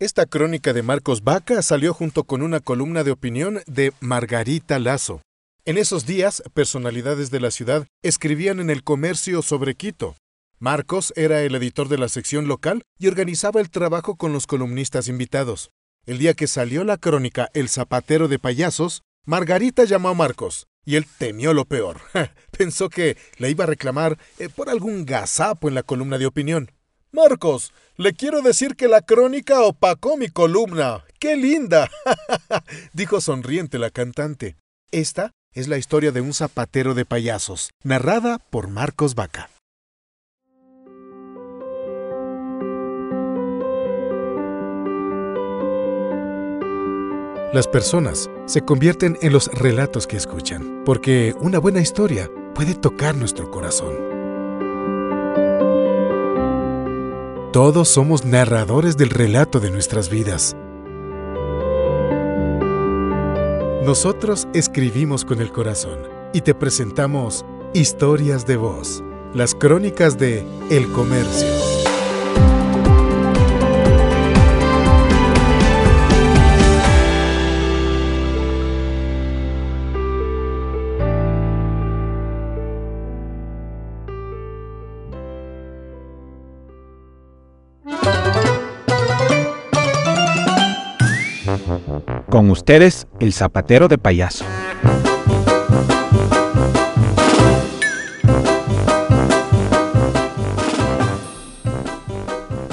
Esta crónica de Marcos Vaca salió junto con una columna de opinión de Margarita Lazo. En esos días, personalidades de la ciudad escribían en el comercio sobre Quito. Marcos era el editor de la sección local y organizaba el trabajo con los columnistas invitados. El día que salió la crónica El zapatero de payasos, Margarita llamó a Marcos y él temió lo peor. Pensó que le iba a reclamar eh, por algún gazapo en la columna de opinión. Marcos, le quiero decir que la crónica opacó mi columna. ¡Qué linda! dijo sonriente la cantante. Esta es la historia de un zapatero de payasos, narrada por Marcos Vaca. Las personas se convierten en los relatos que escuchan, porque una buena historia puede tocar nuestro corazón. Todos somos narradores del relato de nuestras vidas. Nosotros escribimos con el corazón y te presentamos Historias de Voz, las crónicas de El Comercio. Con ustedes, el zapatero de payaso.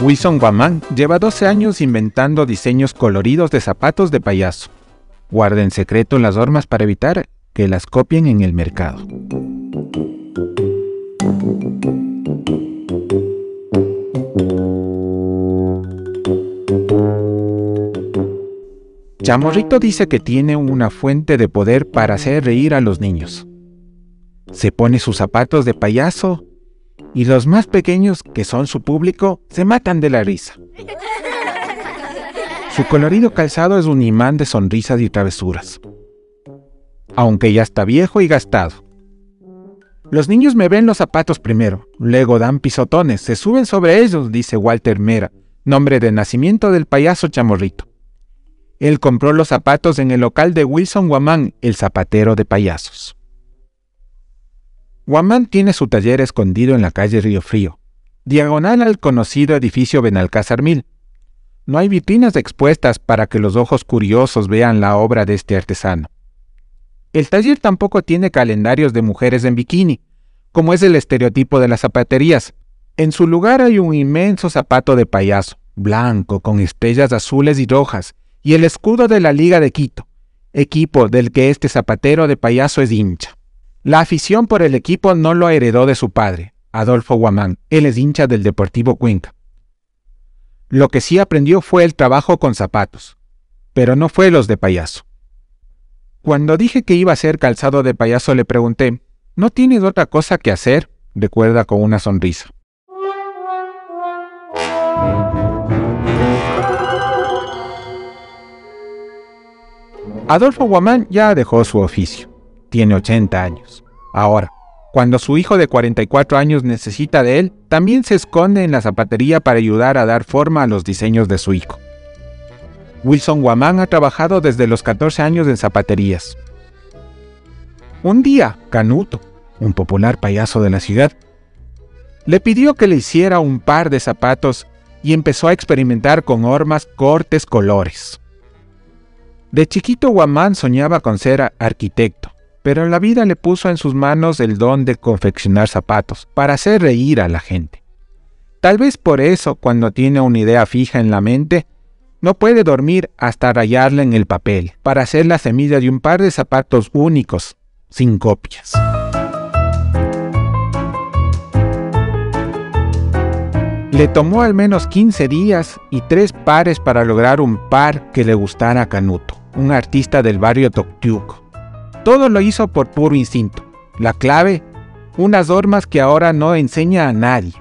Wilson Guamán lleva 12 años inventando diseños coloridos de zapatos de payaso. Guarda en secreto las normas para evitar que las copien en el mercado. Chamorrito dice que tiene una fuente de poder para hacer reír a los niños. Se pone sus zapatos de payaso y los más pequeños, que son su público, se matan de la risa. Su colorido calzado es un imán de sonrisas y travesuras, aunque ya está viejo y gastado. Los niños me ven los zapatos primero, luego dan pisotones, se suben sobre ellos, dice Walter Mera, nombre de nacimiento del payaso Chamorrito. Él compró los zapatos en el local de Wilson Guamán, el zapatero de payasos. Guamán tiene su taller escondido en la calle Río Frío, diagonal al conocido edificio Benalcázar Mil. No hay vitrinas expuestas para que los ojos curiosos vean la obra de este artesano. El taller tampoco tiene calendarios de mujeres en bikini, como es el estereotipo de las zapaterías. En su lugar hay un inmenso zapato de payaso, blanco, con estrellas azules y rojas, y el escudo de la Liga de Quito, equipo del que este zapatero de payaso es hincha. La afición por el equipo no lo heredó de su padre, Adolfo Guamán, él es hincha del Deportivo Cuenca. Lo que sí aprendió fue el trabajo con zapatos, pero no fue los de payaso. Cuando dije que iba a ser calzado de payaso le pregunté, ¿no tienes otra cosa que hacer? recuerda con una sonrisa. Adolfo Guamán ya dejó su oficio. Tiene 80 años. Ahora, cuando su hijo de 44 años necesita de él, también se esconde en la zapatería para ayudar a dar forma a los diseños de su hijo. Wilson Guamán ha trabajado desde los 14 años en zapaterías. Un día, Canuto, un popular payaso de la ciudad, le pidió que le hiciera un par de zapatos y empezó a experimentar con hormas, cortes, colores. De chiquito Guamán soñaba con ser arquitecto, pero la vida le puso en sus manos el don de confeccionar zapatos para hacer reír a la gente. Tal vez por eso, cuando tiene una idea fija en la mente, no puede dormir hasta rayarla en el papel, para hacer la semilla de un par de zapatos únicos, sin copias. Le tomó al menos 15 días y tres pares para lograr un par que le gustara a Canuto un artista del barrio Toctiuco. Todo lo hizo por puro instinto. La clave, unas normas que ahora no enseña a nadie.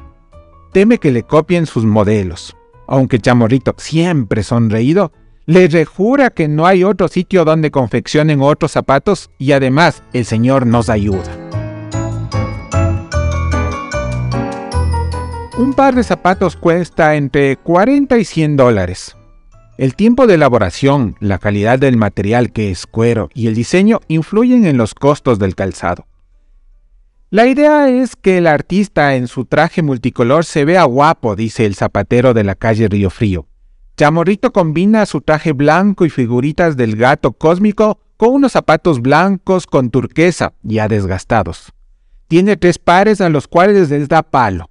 Teme que le copien sus modelos. Aunque Chamorrito siempre sonreído, le rejura que no hay otro sitio donde confeccionen otros zapatos y además el Señor nos ayuda. Un par de zapatos cuesta entre 40 y 100 dólares. El tiempo de elaboración, la calidad del material que es cuero y el diseño influyen en los costos del calzado. La idea es que el artista en su traje multicolor se vea guapo, dice el zapatero de la calle Río Frío. Chamorrito combina su traje blanco y figuritas del gato cósmico con unos zapatos blancos con turquesa ya desgastados. Tiene tres pares a los cuales les da palo.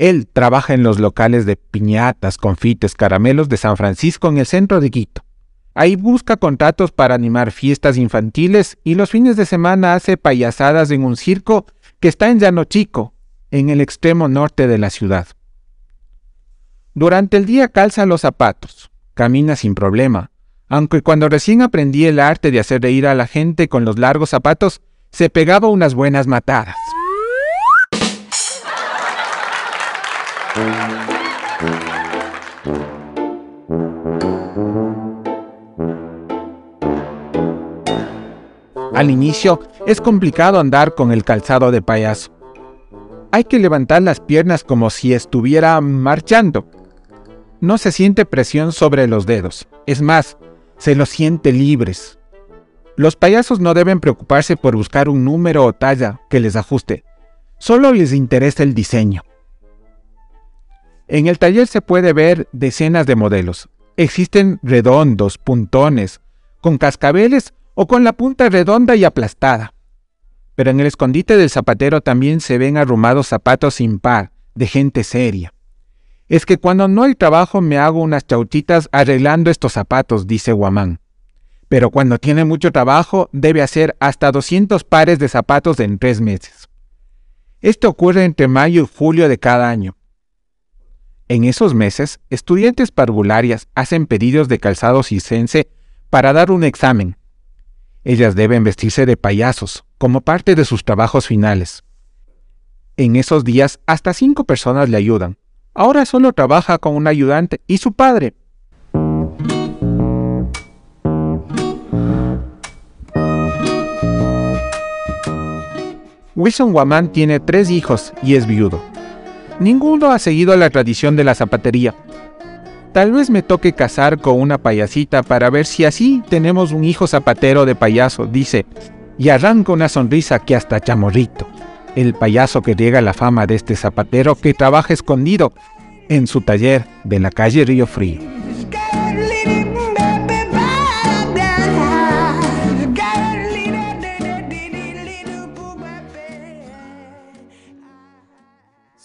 Él trabaja en los locales de piñatas, confites, caramelos de San Francisco en el centro de Quito. Ahí busca contratos para animar fiestas infantiles y los fines de semana hace payasadas en un circo que está en Llano Chico, en el extremo norte de la ciudad. Durante el día calza los zapatos, camina sin problema, aunque cuando recién aprendí el arte de hacer reír a la gente con los largos zapatos, se pegaba unas buenas matadas. Al inicio es complicado andar con el calzado de payaso. Hay que levantar las piernas como si estuviera marchando. No se siente presión sobre los dedos. Es más, se los siente libres. Los payasos no deben preocuparse por buscar un número o talla que les ajuste. Solo les interesa el diseño. En el taller se puede ver decenas de modelos. Existen redondos, puntones, con cascabeles o con la punta redonda y aplastada. Pero en el escondite del zapatero también se ven arrumados zapatos sin par, de gente seria. Es que cuando no hay trabajo me hago unas chauchitas arreglando estos zapatos, dice Guamán. Pero cuando tiene mucho trabajo debe hacer hasta 200 pares de zapatos en tres meses. Esto ocurre entre mayo y julio de cada año. En esos meses, estudiantes parvularias hacen pedidos de calzado cisense para dar un examen. Ellas deben vestirse de payasos, como parte de sus trabajos finales. En esos días, hasta cinco personas le ayudan. Ahora solo trabaja con un ayudante y su padre. Wilson Guamán tiene tres hijos y es viudo. Ninguno ha seguido la tradición de la zapatería. Tal vez me toque casar con una payasita para ver si así tenemos un hijo zapatero de payaso, dice, y arranca una sonrisa que hasta chamorrito. El payaso que riega la fama de este zapatero que trabaja escondido en su taller de la calle Río Frío.